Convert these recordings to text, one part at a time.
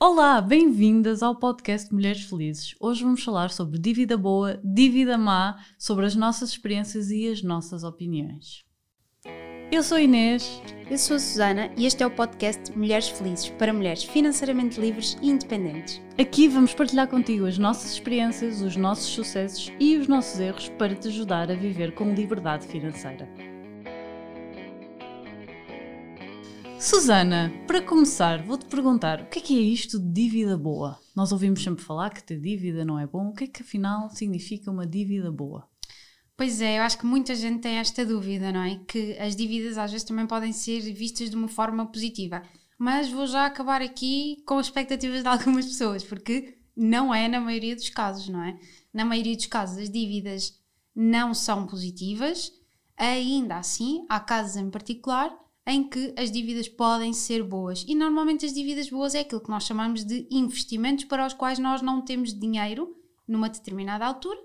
Olá, bem-vindas ao podcast Mulheres Felizes. Hoje vamos falar sobre dívida boa, dívida má, sobre as nossas experiências e as nossas opiniões. Eu sou Inês. Eu sou a Susana e este é o podcast Mulheres Felizes para mulheres financeiramente livres e independentes. Aqui vamos partilhar contigo as nossas experiências, os nossos sucessos e os nossos erros para te ajudar a viver com liberdade financeira. Susana, para começar, vou-te perguntar o que é que é isto de dívida boa? Nós ouvimos sempre falar que ter dívida não é bom. O que é que afinal significa uma dívida boa? Pois é, eu acho que muita gente tem esta dúvida, não é? Que as dívidas às vezes também podem ser vistas de uma forma positiva. Mas vou já acabar aqui com as expectativas de algumas pessoas, porque não é na maioria dos casos, não é? Na maioria dos casos, as dívidas não são positivas, ainda assim, há casos em particular em que as dívidas podem ser boas. E normalmente as dívidas boas é aquilo que nós chamamos de investimentos para os quais nós não temos dinheiro numa determinada altura.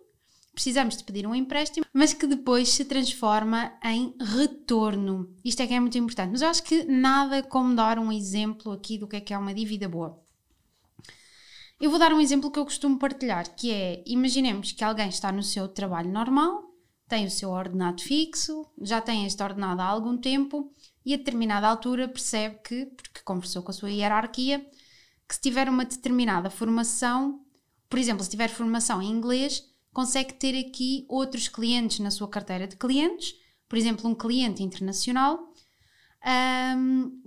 Precisamos de pedir um empréstimo, mas que depois se transforma em retorno. Isto é que é muito importante. Mas eu acho que nada como dar um exemplo aqui do que é que é uma dívida boa. Eu vou dar um exemplo que eu costumo partilhar, que é, imaginemos que alguém está no seu trabalho normal, tem o seu ordenado fixo, já tem este ordenado há algum tempo e a determinada altura percebe que, porque conversou com a sua hierarquia, que se tiver uma determinada formação, por exemplo, se tiver formação em inglês, consegue ter aqui outros clientes na sua carteira de clientes, por exemplo, um cliente internacional, um,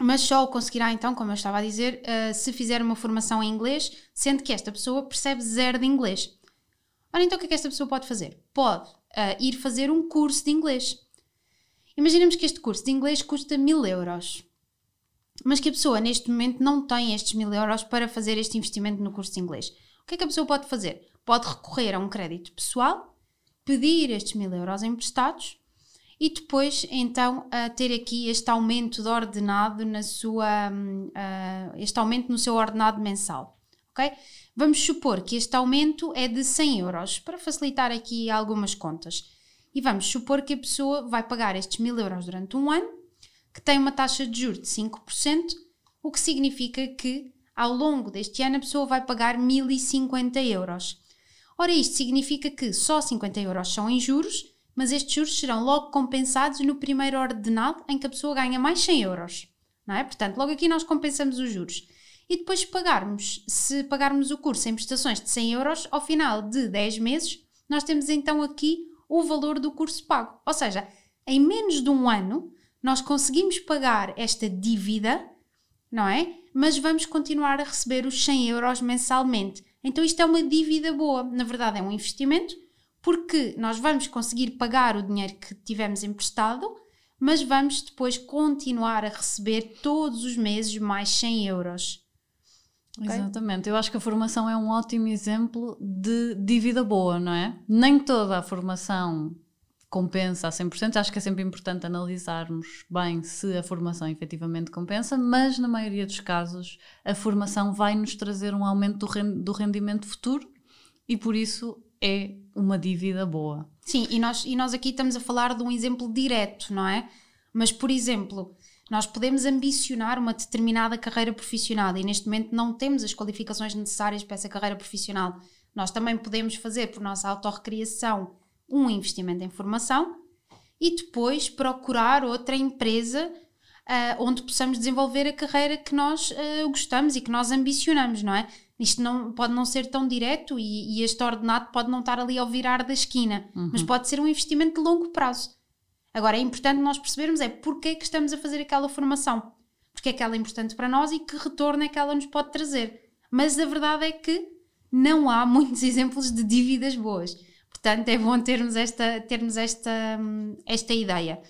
mas só o conseguirá então, como eu estava a dizer, uh, se fizer uma formação em inglês, sendo que esta pessoa percebe zero de inglês. Ora, então o que é que esta pessoa pode fazer? Pode uh, ir fazer um curso de inglês. Imaginemos que este curso de inglês custa mil euros, mas que a pessoa neste momento não tem estes mil euros para fazer este investimento no curso de inglês. O que é que a pessoa pode fazer? Pode recorrer a um crédito pessoal, pedir estes mil euros emprestados e depois então ter aqui este aumento de ordenado na sua uh, este aumento no seu ordenado mensal, ok? Vamos supor que este aumento é de 100 euros para facilitar aqui algumas contas. E vamos supor que a pessoa vai pagar estes mil euros durante um ano, que tem uma taxa de juros de 5%, o que significa que ao longo deste ano a pessoa vai pagar 1050 euros. Ora, isto significa que só 50 euros são em juros, mas estes juros serão logo compensados no primeiro ordenado em que a pessoa ganha mais 100 euros. Não é? Portanto, logo aqui nós compensamos os juros. E depois pagarmos, se pagarmos o curso em prestações de 100 euros, ao final de 10 meses, nós temos então aqui o valor do curso pago. Ou seja, em menos de um ano, nós conseguimos pagar esta dívida, não é? Mas vamos continuar a receber os 100 euros mensalmente. Então isto é uma dívida boa. Na verdade, é um investimento, porque nós vamos conseguir pagar o dinheiro que tivemos emprestado, mas vamos depois continuar a receber todos os meses mais 100 euros. Okay? Exatamente, eu acho que a formação é um ótimo exemplo de dívida boa, não é? Nem toda a formação compensa a 100%, acho que é sempre importante analisarmos bem se a formação efetivamente compensa, mas na maioria dos casos a formação vai nos trazer um aumento do rendimento futuro e por isso é uma dívida boa. Sim, e nós, e nós aqui estamos a falar de um exemplo direto, não é? Mas, por exemplo, nós podemos ambicionar uma determinada carreira profissional e neste momento não temos as qualificações necessárias para essa carreira profissional. Nós também podemos fazer por nossa autorrecriação um investimento em formação e depois procurar outra empresa uh, onde possamos desenvolver a carreira que nós uh, gostamos e que nós ambicionamos, não é? Isto não, pode não ser tão direto e, e este ordenado pode não estar ali ao virar da esquina, uhum. mas pode ser um investimento de longo prazo. Agora é importante nós percebermos é porque é que estamos a fazer aquela formação, porque é que ela é importante para nós e que retorno é que ela nos pode trazer. Mas a verdade é que não há muitos exemplos de dívidas boas. Portanto, é bom termos esta, termos esta, esta ideia.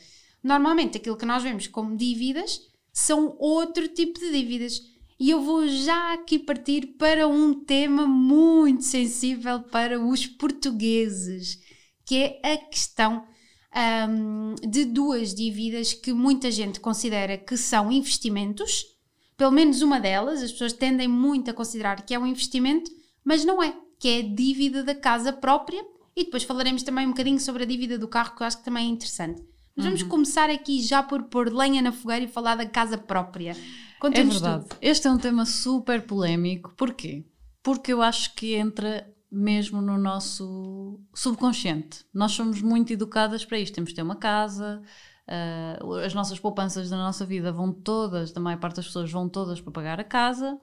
Normalmente, aquilo que nós vemos como dívidas são outro tipo de dívidas. E eu vou já aqui partir para um tema muito sensível para os portugueses, que é a questão um, de duas dívidas que muita gente considera que são investimentos. Pelo menos uma delas, as pessoas tendem muito a considerar que é um investimento, mas não é, que é a dívida da casa própria. E depois falaremos também um bocadinho sobre a dívida do carro, que eu acho que também é interessante. Mas vamos uhum. começar aqui já por pôr lenha na fogueira e falar da casa própria. é verdade. Tudo. Este é um tema super polémico. Porquê? Porque eu acho que entra mesmo no nosso subconsciente. Nós somos muito educadas para isto. Temos de ter uma casa, uh, as nossas poupanças da nossa vida vão todas, da maior parte das pessoas vão todas para pagar a casa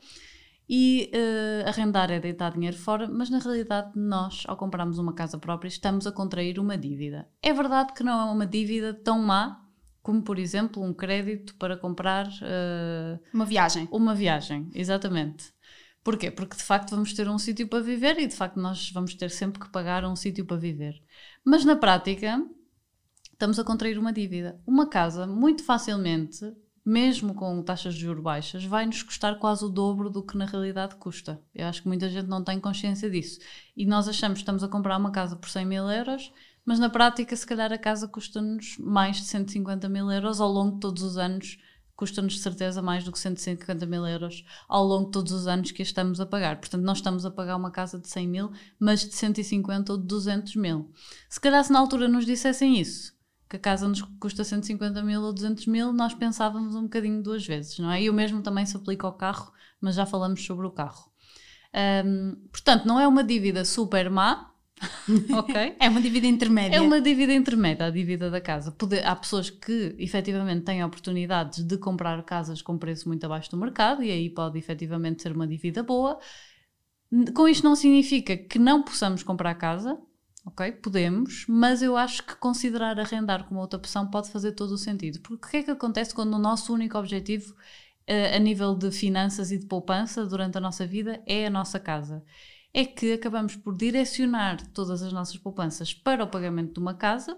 e uh, arrendar é deitar dinheiro fora, mas na realidade nós, ao comprarmos uma casa própria, estamos a contrair uma dívida. É verdade que não é uma dívida tão má como, por exemplo, um crédito para comprar uh, uma viagem. Uma viagem, exatamente. Porquê? Porque de facto vamos ter um sítio para viver e de facto nós vamos ter sempre que pagar um sítio para viver. Mas na prática, estamos a contrair uma dívida. Uma casa, muito facilmente, mesmo com taxas de juros baixas, vai nos custar quase o dobro do que na realidade custa. Eu acho que muita gente não tem consciência disso. E nós achamos que estamos a comprar uma casa por 100 mil euros, mas na prática, se calhar, a casa custa-nos mais de 150 mil euros ao longo de todos os anos custa-nos de certeza mais do que 150 mil euros ao longo de todos os anos que estamos a pagar. Portanto, nós estamos a pagar uma casa de 100 mil, mas de 150 ou de 200 mil. Se calhar se na altura nos dissessem isso, que a casa nos custa 150 mil ou 200 mil, nós pensávamos um bocadinho duas vezes, não é? E o mesmo também se aplica ao carro, mas já falamos sobre o carro. Portanto, não é uma dívida super má, ok? é uma dívida intermédia. É uma dívida intermédia, a dívida da casa. Poder, há pessoas que efetivamente têm oportunidades de comprar casas com preço muito abaixo do mercado e aí pode efetivamente ser uma dívida boa. Com isto não significa que não possamos comprar casa, ok? Podemos, mas eu acho que considerar arrendar como outra opção pode fazer todo o sentido. Porque o que é que acontece quando o nosso único objetivo uh, a nível de finanças e de poupança durante a nossa vida é a nossa casa? É que acabamos por direcionar todas as nossas poupanças para o pagamento de uma casa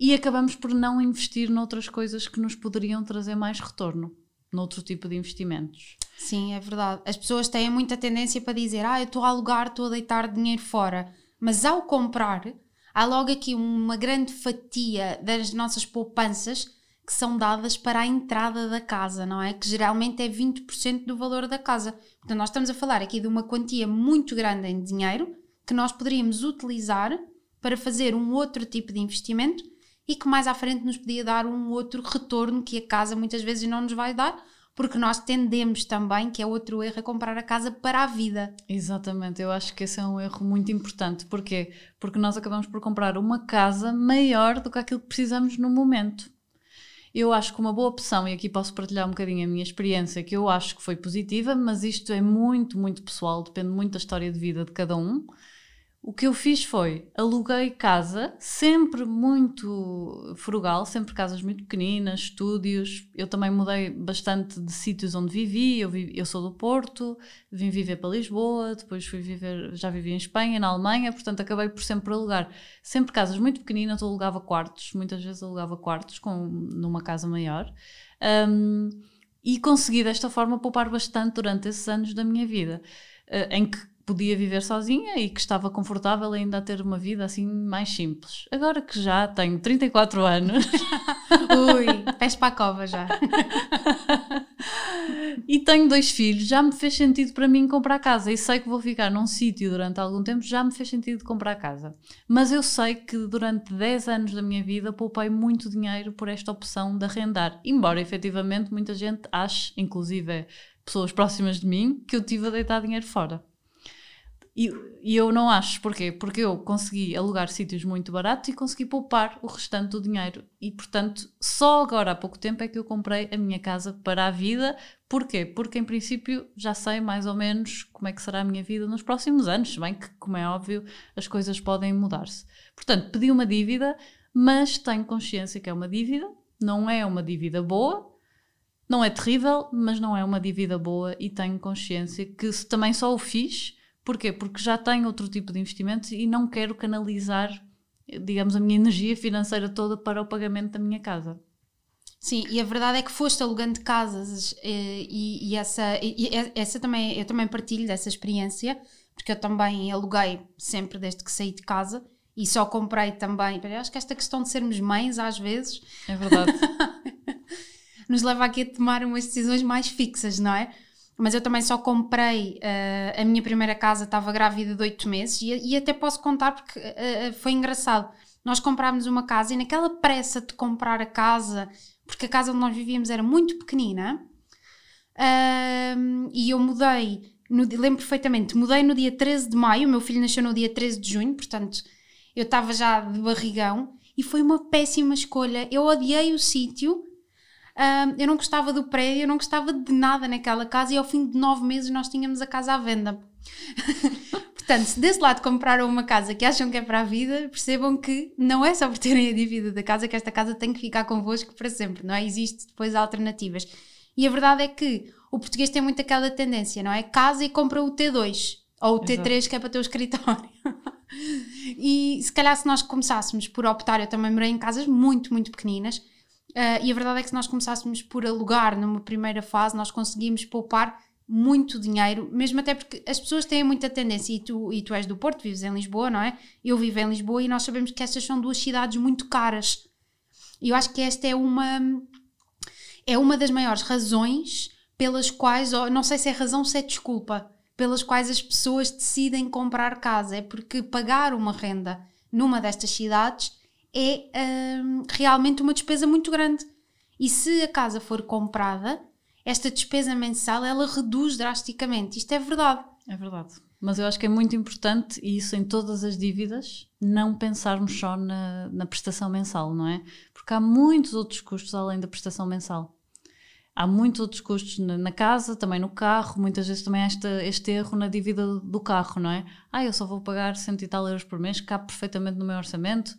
e acabamos por não investir noutras coisas que nos poderiam trazer mais retorno, noutro tipo de investimentos. Sim, é verdade. As pessoas têm muita tendência para dizer: Ah, eu estou a alugar, estou a deitar dinheiro fora. Mas ao comprar, há logo aqui uma grande fatia das nossas poupanças que são dadas para a entrada da casa, não é? Que geralmente é 20% do valor da casa. Portanto, nós estamos a falar aqui de uma quantia muito grande em dinheiro que nós poderíamos utilizar para fazer um outro tipo de investimento e que mais à frente nos podia dar um outro retorno que a casa muitas vezes não nos vai dar, porque nós tendemos também, que é outro erro, a comprar a casa para a vida. Exatamente, eu acho que esse é um erro muito importante. Porquê? Porque nós acabamos por comprar uma casa maior do que aquilo que precisamos no momento eu acho que uma boa opção, e aqui posso partilhar um bocadinho a minha experiência, que eu acho que foi positiva, mas isto é muito, muito pessoal, depende muito da história de vida de cada um. O que eu fiz foi aluguei casa, sempre muito frugal, sempre casas muito pequeninas, estúdios. Eu também mudei bastante de sítios onde vivi. Eu, vivi, eu sou do Porto, vim viver para Lisboa, depois fui viver, já vivi em Espanha, na Alemanha, portanto acabei por sempre alugar sempre casas muito pequeninas. Eu alugava quartos, muitas vezes alugava quartos com, numa casa maior. Um, e consegui desta forma poupar bastante durante esses anos da minha vida, uh, em que podia viver sozinha e que estava confortável ainda a ter uma vida assim mais simples. Agora que já tenho 34 anos. Ui, pés para a cova já. e tenho dois filhos, já me fez sentido para mim comprar casa. E sei que vou ficar num sítio durante algum tempo, já me fez sentido comprar casa. Mas eu sei que durante 10 anos da minha vida poupei muito dinheiro por esta opção de arrendar. Embora efetivamente muita gente ache, inclusive pessoas próximas de mim, que eu tive a deitar dinheiro fora. E, e, eu não acho, porquê? Porque eu consegui alugar sítios muito baratos e consegui poupar o restante do dinheiro. E, portanto, só agora há pouco tempo é que eu comprei a minha casa para a vida. Porquê? Porque, em princípio, já sei mais ou menos como é que será a minha vida nos próximos anos, se bem que, como é óbvio, as coisas podem mudar-se. Portanto, pedi uma dívida, mas tenho consciência que é uma dívida, não é uma dívida boa, não é terrível, mas não é uma dívida boa e tenho consciência que se também só o fiz Porquê? Porque já tenho outro tipo de investimentos e não quero canalizar, digamos, a minha energia financeira toda para o pagamento da minha casa. Sim, e a verdade é que foste alugando casas eh, e, e, essa, e essa também, eu também partilho dessa experiência, porque eu também aluguei sempre desde que saí de casa e só comprei também. Acho que esta questão de sermos mães, às vezes. É verdade. nos leva aqui a tomar umas decisões mais fixas, não é? Mas eu também só comprei uh, a minha primeira casa, estava grávida de oito meses e, e, até posso contar porque uh, foi engraçado. nós comprámos uma casa e naquela pressa de comprar a casa, porque a casa onde nós vivíamos era muito pequenina, um, e eu mudei, no, lembro perfeitamente, mudei no dia 13 de maio, o meu filho nasceu no dia 13 de junho, portanto eu estava já de barrigão, e foi uma péssima escolha. Eu odiei o sítio, um, eu não gostava do prédio, eu não gostava de nada naquela casa, e ao fim de nove meses nós tínhamos a casa à venda. Portanto, se desse lado compraram uma casa que acham que é para a vida, percebam que não é só por terem a dívida da casa que esta casa tem que ficar convosco para sempre, não é? Existe depois alternativas. E a verdade é que o português tem muito aquela tendência, não é? Casa e compra o T2 ou o T3 Exato. que é para ter o escritório. e se calhar se nós começássemos por optar, eu também morei em casas muito, muito pequeninas, uh, e a verdade é que se nós começássemos por alugar numa primeira fase, nós conseguimos poupar muito dinheiro, mesmo até porque as pessoas têm muita tendência, e tu, e tu és do Porto, vives em Lisboa, não é? Eu vivo em Lisboa e nós sabemos que estas são duas cidades muito caras. E eu acho que esta é uma é uma das maiores razões pelas quais, não sei se é razão, se é desculpa, pelas quais as pessoas decidem comprar casa. É porque pagar uma renda numa destas cidades é hum, realmente uma despesa muito grande. E se a casa for comprada, esta despesa mensal ela reduz drasticamente. Isto é verdade. É verdade. Mas eu acho que é muito importante, e isso em todas as dívidas, não pensarmos só na, na prestação mensal, não é? Porque há muitos outros custos além da prestação mensal. Há muitos outros custos na, casa, também no carro, muitas vezes também há este, este erro na dívida do carro, não é? Ah, eu só vou pagar cento e tal euros por mês, cabe perfeitamente no meu orçamento,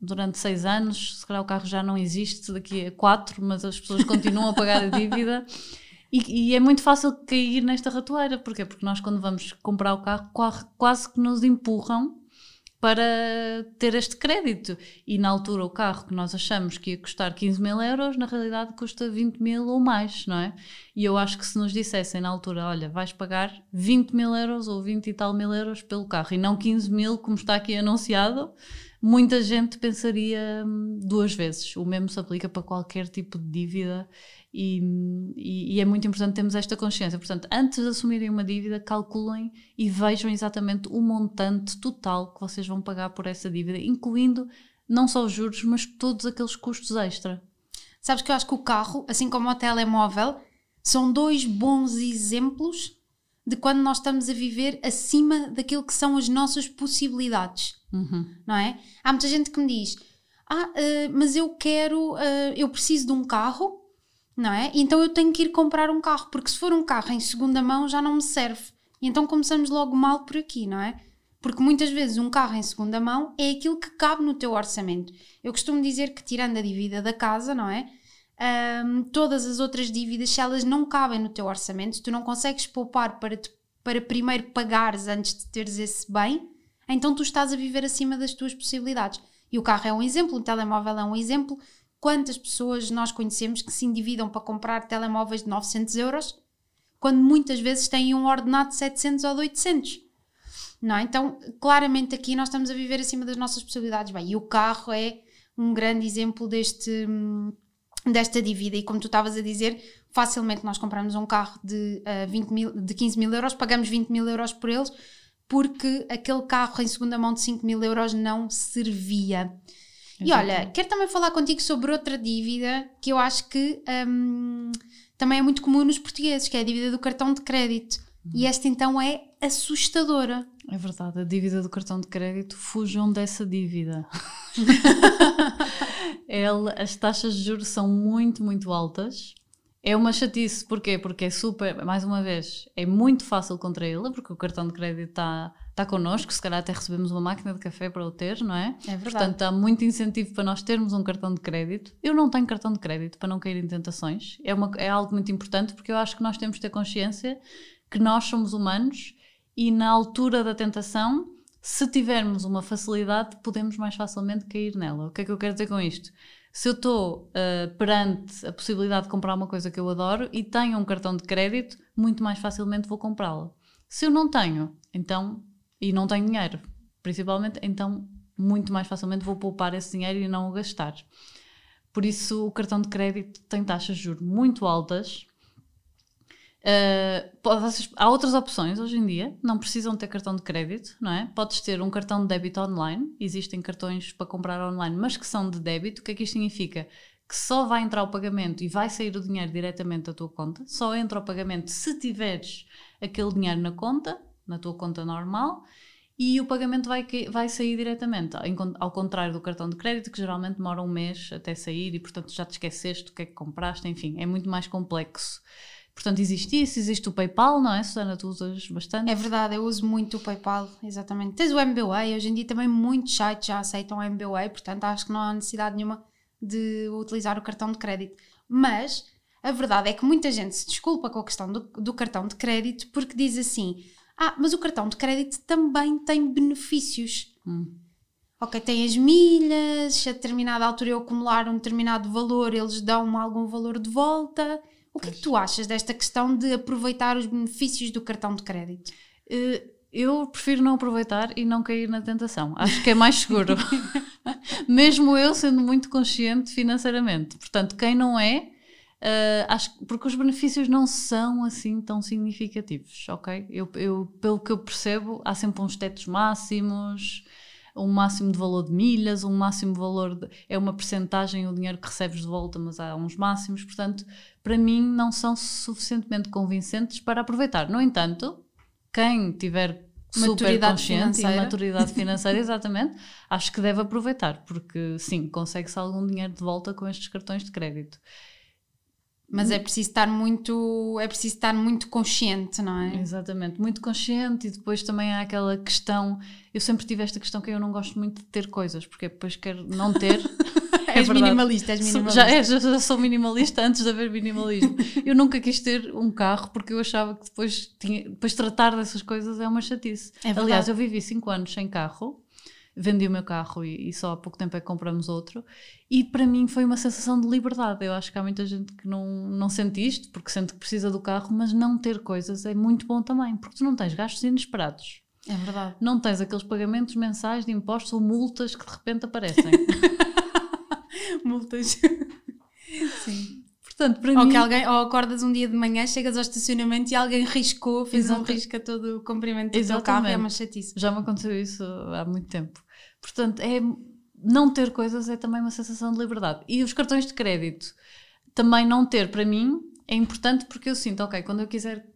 durante seis anos, se calhar o carro já não existe daqui a quatro, mas as pessoas continuam a pagar a dívida. E, e, é muito fácil cair nesta ratoeira. Porquê? Porque nós, quando vamos comprar o carro, quase que nos empurram para ter este crédito. E na altura, o carro que nós achamos que ia custar 15 mil euros, na realidade custa 20 mil ou mais, não é? E eu acho que se nos dissessem na altura, olha, vais pagar 20 mil euros ou 20 e tal mil euros pelo carro e não 15 mil, como está aqui anunciado muita gente pensaria hum, duas vezes. O mesmo se aplica para qualquer tipo de dívida e, e, e, é muito importante termos esta consciência. Portanto, antes de assumirem uma dívida, calculem e vejam exatamente o montante total que vocês vão pagar por essa dívida, incluindo não só os juros, mas todos aqueles custos extra. Sabes que eu acho que o carro, assim como o telemóvel, são dois bons exemplos de quando nós estamos a viver acima daquilo que são as nossas possibilidades. Uhum. Não é? Há muita gente que me diz: Ah, uh, mas eu quero, uh, eu preciso de um carro, não é? Então eu tenho que ir comprar um carro, porque se for um carro em segunda mão já não me serve. E então começamos logo mal por aqui, não é? Porque muitas vezes um carro em segunda mão é aquilo que cabe no teu orçamento. Eu costumo dizer que, tirando a dívida da casa, não é? Um, todas as outras dívidas, se elas não cabem no teu orçamento, se tu não consegues poupar para, te, para primeiro pagares antes de teres esse bem, então tu estás a viver acima das tuas possibilidades. E o carro é um exemplo, o telemóvel é um exemplo. Quantas pessoas nós conhecemos que se endividam para comprar telemóveis de 900 euros, quando muitas vezes têm um ordenado de 700 ou de 800? Não é? Então, claramente aqui nós estamos a viver acima das nossas possibilidades. Bem, e o carro é um grande exemplo deste, desta dívida. E como tu estavas a dizer, facilmente nós compramos um carro de, uh, 20 mil, de 15 mil euros, pagamos 20 mil euros por eles, porque aquele carro em segunda mão de 5 mil euros não servia. E olha, quero também falar contigo sobre outra dívida que eu acho que um, também é muito comum nos portugueses, que é a dívida do cartão de crédito. E esta então é assustadora. É verdade, a dívida do cartão de crédito, fujam dessa dívida. Ela, as taxas de juros são muito, muito altas é uma chatice, porquê? Porque é super, mais uma vez, é muito fácil contra ele, porque o cartão de crédito está tá connosco, se calhar até recebemos uma máquina de café para o ter, não é? É verdade. Portanto, há muito incentivo para nós termos um cartão de crédito. Eu não tenho cartão de crédito para não cair em tentações, é, uma, é algo muito importante porque eu acho que nós temos de ter consciência que nós somos humanos e na altura da tentação, se tivermos uma facilidade, podemos mais facilmente cair nela. O que é que eu quero dizer com isto? se eu estou uh, perante a possibilidade de comprar uma coisa que eu adoro e tenho um cartão de crédito, muito mais facilmente vou comprá-la. Se eu não tenho, então, e não tenho dinheiro, principalmente, então muito mais facilmente vou poupar esse dinheiro e não o gastar. Por isso, o cartão de crédito tem taxas de juros muito altas. Uh, há outras opções hoje em dia, não precisam ter cartão de crédito, não é? Podes ter um cartão de débito online, existem cartões para comprar online, mas que são de débito. O que é que isto significa? Que só vai entrar o pagamento e vai sair o dinheiro diretamente da tua conta, só entra o pagamento se tiveres aquele dinheiro na conta, na tua conta normal, e o pagamento vai, vai sair diretamente, ao contrário do cartão de crédito, que geralmente demora um mês até sair e, portanto, já te esqueceste o que é que compraste, enfim, é muito mais complexo. Portanto, existe isso, existe o PayPal, não é? Susana, tu usas bastante. É verdade, eu uso muito o PayPal, exatamente. Tens o MBWay, hoje em dia também muitos sites já aceitam o MBWay, portanto, acho que não há necessidade nenhuma de utilizar o cartão de crédito. Mas a verdade é que muita gente se desculpa com a questão do, do cartão de crédito porque diz assim ah, mas o cartão de crédito também tem benefícios. Hum. Ok, tem as milhas, se a determinada altura eu acumular um determinado valor, eles dão-me algum valor de volta. O que é que tu achas desta questão de aproveitar os benefícios do cartão de crédito? Uh, eu prefiro não aproveitar e não cair na tentação. Acho que é mais seguro. Mesmo eu sendo muito consciente financeiramente. Portanto, quem não é, Uh, acho, porque os benefícios não são assim tão significativos, ok? Eu, eu, pelo que eu percebo, há sempre uns tetos máximos, um máximo de valor de milhas, um máximo de valor de, é uma percentagem o dinheiro que recebes de volta, mas há uns máximos, portanto, para mim não são suficientemente convincentes para aproveitar. No entanto, quem tiver super consciente financeira. e maturidade financeira, exatamente, acho que deve aproveitar, porque sim, consegue-se algum dinheiro de volta com estes cartões de crédito. Mas é preciso estar muito, é preciso estar muito consciente, não é? Exatamente, muito consciente e depois também há aquela questão, eu sempre tive esta questão que eu não gosto muito de ter coisas, porque depois quero não ter. é és minimalista, és minimalista. Já, é, já sou minimalista antes de haver minimalismo. eu nunca quis ter um carro porque eu achava que depois, tinha, depois tratar dessas coisas é uma chatice. É Aliás, eu vivi 5 anos sem carro vendi o meu carro e, e, só há pouco tempo é que compramos outro. E para mim foi uma sensação de liberdade. Eu acho que há muita gente que não, não sente isto, porque sente que precisa do carro, mas não ter coisas é muito bom também, porque tu não tens gastos inesperados. É verdade. Não tens aqueles pagamentos mensais de impostos ou multas que de repente aparecem. multas. Sim. Portanto, para ou mim... que alguém, ou acordas um dia de manhã, chegas ao estacionamento e alguém riscou, fez Exatamente. um risco a todo o comprimento do Exatamente. teu carro, é uma chatice. Já me aconteceu isso há muito tempo. Portanto, é, não ter coisas é também uma sensação de liberdade. E os cartões de crédito, também não ter para mim é importante porque eu sinto, ok, quando eu quiser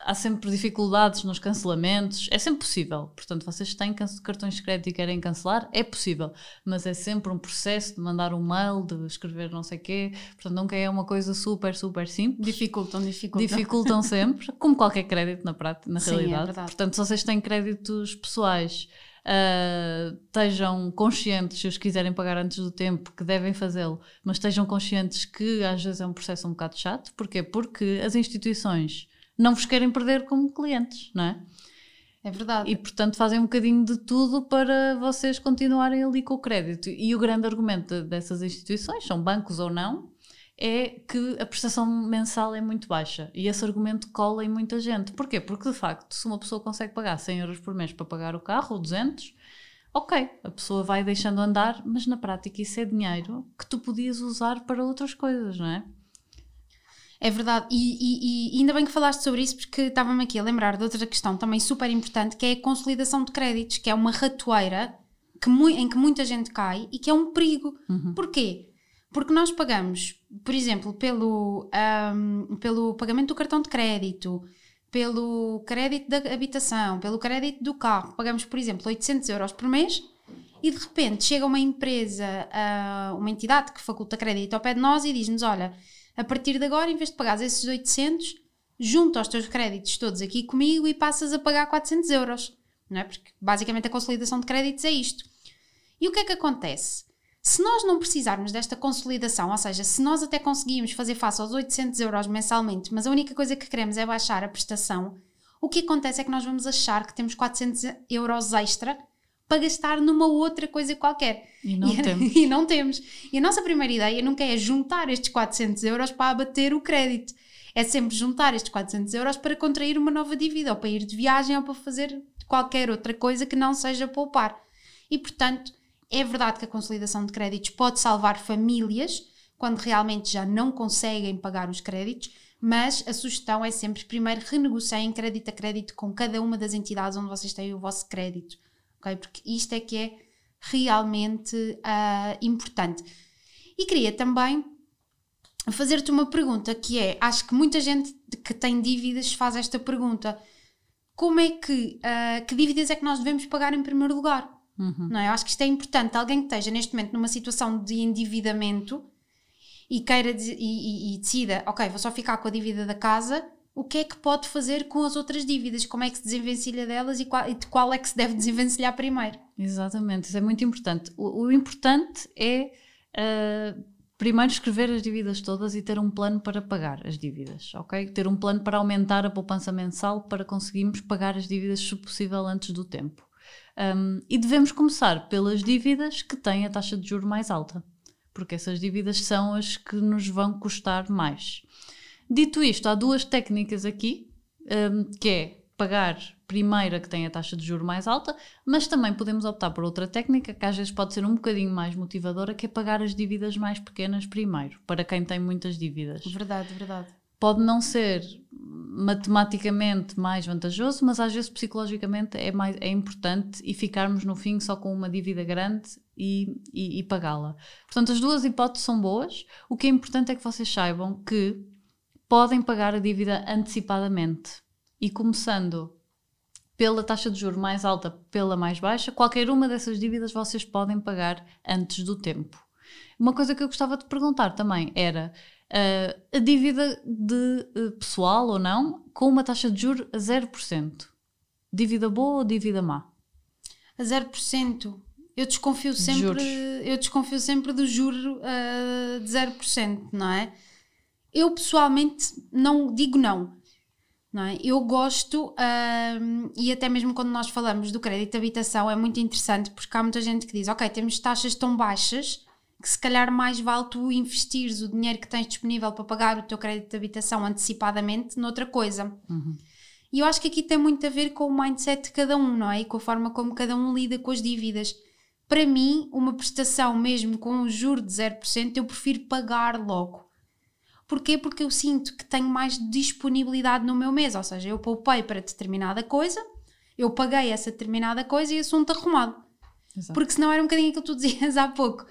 há sempre dificuldades nos cancelamentos, é sempre possível. Portanto, vocês têm cartões de crédito e querem cancelar, é possível, mas é sempre um processo de mandar um mail, de escrever não sei o quê. Portanto, nunca é uma coisa super, super simples. Dificultam, dificultam. Dificultam sempre, como qualquer crédito na prática, na Sim, é realidade. É. Portanto, se vocês têm créditos pessoais Uh, estejam conscientes, se os quiserem pagar antes do tempo, que devem fazê-lo, mas estejam conscientes que às vezes é um processo um bocado chato. Porquê? Porque as instituições não vos querem perder como clientes, não é? É verdade. E portanto fazem um bocadinho de tudo para vocês continuarem ali com o crédito. E o grande argumento dessas instituições, são bancos ou não, é que a prestação mensal é muito baixa. E esse argumento cola em muita gente. Porquê? Porque de facto, se uma pessoa consegue pagar 100 euros por mês para pagar o carro, ou 200, ok, a pessoa vai deixando andar, mas na prática isso é dinheiro que tu podias usar para outras coisas, não é? É verdade, e, e, e, ainda bem que falaste sobre isso, porque estava-me aqui a lembrar de outra questão também super importante, que é a consolidação de créditos, que é uma ratoeira que, em que muita gente cai e que é um perigo. Uhum. Porquê? Porque nós pagamos, por exemplo, pelo, um, pelo pagamento do cartão de crédito, pelo crédito da habitação, pelo crédito do carro, pagamos, por exemplo, 800 euros por mês e de repente chega uma empresa, uh, uma entidade que faculta crédito ao pé de nós e diz-nos: Olha, a partir de agora, em vez de pagar esses 800, junta os teus créditos todos aqui comigo e passas a pagar 400 euros. Não é? Porque basicamente a consolidação de créditos é isto. E o que é que acontece? Se nós não precisarmos desta consolidação, ou seja, se nós até conseguimos fazer face aos 800 euros mensalmente, mas a única coisa que queremos é baixar a prestação, o que acontece é que nós vamos achar que temos 400 euros extra para gastar numa outra coisa qualquer. E não e, temos. E não temos. E a nossa primeira ideia nunca é juntar estes 400 euros para abater o crédito. É sempre juntar estes 400 euros para contrair uma nova dívida, ou para ir de viagem, ou para fazer qualquer outra coisa que não seja poupar. E, portanto, é verdade que a consolidação de créditos pode salvar famílias quando realmente já não conseguem pagar os créditos, Mas a sugestão é sempre primeiro renegociem crédito a crédito com cada uma das entidades onde vocês têm o vosso crédito, ok? Porque isto é que é realmente uh, importante. E queria também fazer-te uma pergunta que é, acho que muita gente que tem dívidas faz esta pergunta, como é que, uh, que dívidas é que nós devemos pagar em primeiro lugar? Uhum. Não é? Eu acho que isto é importante. Alguém que esteja neste momento numa situação de endividamento e queira e, e, e, decida, ok, vou só ficar com a dívida da casa, o que é que pode fazer com as outras dívidas? Como é que se desenvencilha delas e qual, e de qual é que se deve desenvencilhar primeiro? Exatamente, isso é muito importante. O, o importante é uh, primeiro escrever as dívidas todas e ter um plano para pagar as dívidas, ok? Ter um plano para aumentar a poupança mensal para conseguirmos pagar as dívidas, se possível, antes do tempo. Um, e devemos começar pelas dívidas que têm a taxa de juro mais alta porque essas dívidas são as que nos vão custar mais. Dito isto, há duas técnicas aqui, um, que é pagar primeiro a que tem a taxa de juro mais alta, mas também podemos optar por outra técnica que às vezes pode ser um bocadinho mais motivadora, que é pagar as dívidas mais pequenas primeiro, para quem tem muitas dívidas. Verdade, verdade. Pode não ser matematicamente mais vantajoso, mas às vezes psicologicamente é, mais, é importante e ficarmos no fim só com uma dívida grande e, e, e pagá-la. Portanto, as duas hipóteses são boas. O que é importante é que vocês saibam que podem pagar a dívida antecipadamente e começando pela taxa de juro mais alta, pela mais baixa, qualquer uma dessas dívidas vocês podem pagar antes do tempo. Uma coisa que eu gostava de perguntar também era uh, a dívida de uh, pessoal ou não com uma taxa de juro a 0%. Dívida boa ou dívida má? A 0%. Eu desconfio sempre, eu desconfio sempre do juro uh, de 0%, não é? Eu pessoalmente não digo não. Não é? Eu gosto, uh, e até mesmo quando nós falamos do crédito de habitação, é muito interessante porque há muita gente que diz: Ok, temos taxas tão baixas que se calhar mais vale tu investires o dinheiro que tens disponível para pagar o teu crédito de habitação antecipadamente noutra coisa. Uhum. E eu acho que aqui tem muito a ver com o mindset de cada um, não é? E com a forma como cada um lida com as dívidas. Para mim, uma prestação mesmo com um juro de 0%, eu prefiro pagar logo. Porquê? Porque eu sinto que tenho mais disponibilidade no meu mês, ou seja, eu poupei para determinada coisa, eu paguei essa determinada coisa e assunto arrumado. Exato. Porque senão era um bocadinho aquilo que tu dizias há pouco.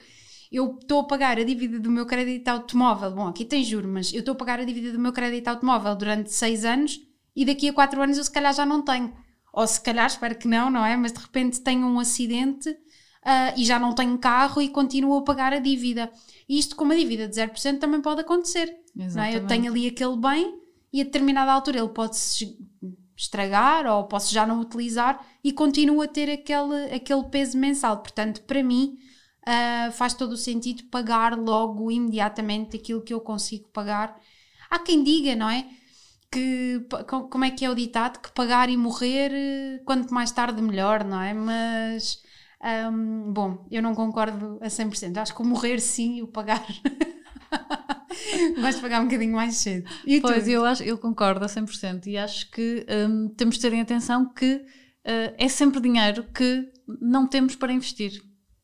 Eu estou a pagar a dívida do meu crédito automóvel, bom, aqui tem juros, mas eu estou a pagar a dívida do meu crédito automóvel durante 6 anos e daqui a 4 anos eu se calhar já não tenho. Ou se calhar, espero que não, não é? Mas de repente tenho um acidente uh, e já não tenho carro e continuo a pagar a dívida. E isto com uma dívida de 0% também pode acontecer. Não é? Eu tenho ali aquele bem e a determinada altura ele pode se estragar ou posso já não utilizar e continuo a ter aquele, aquele peso mensal. Portanto, para mim, uh, faz todo o sentido pagar logo, imediatamente, aquilo que eu consigo pagar. Há quem diga, não é? Que, como é que é o ditado? Que pagar e morrer, quanto mais tarde melhor, não é? Mas um, bom, eu não concordo a 100%. Acho que o morrer sim, o pagar. Vais pagar um bocadinho mais cedo. E pois, eu, acho, eu concordo a 100% e acho que um, temos de ter em atenção que uh, é sempre dinheiro que não temos para investir.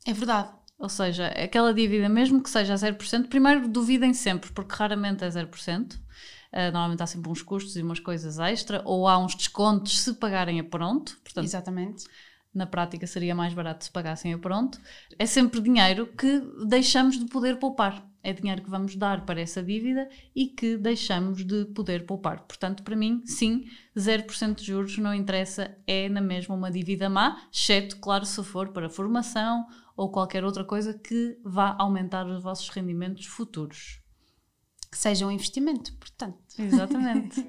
É verdade. Ou seja, aquela dívida, mesmo que seja a 0%, primeiro duvidem sempre, porque raramente é 0%. Uh, normalmente há sempre uns custos e umas coisas extra, ou há uns descontos se pagarem a pronto. Portanto, Exatamente na prática seria mais barato se pagassem a pronto, é sempre dinheiro que deixamos de poder poupar. É dinheiro que vamos dar para essa dívida e que deixamos de poder poupar. Portanto, para mim, sim, 0% de juros não interessa, é na mesma uma dívida má, exceto, claro, se for para formação ou qualquer outra coisa que vá aumentar os vossos rendimentos futuros. Que seja um investimento, portanto. Exatamente.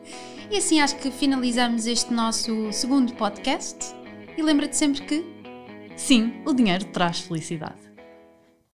e assim acho que finalizamos este nosso segundo podcast. E lembra-te sempre que. Sim, o dinheiro traz felicidade.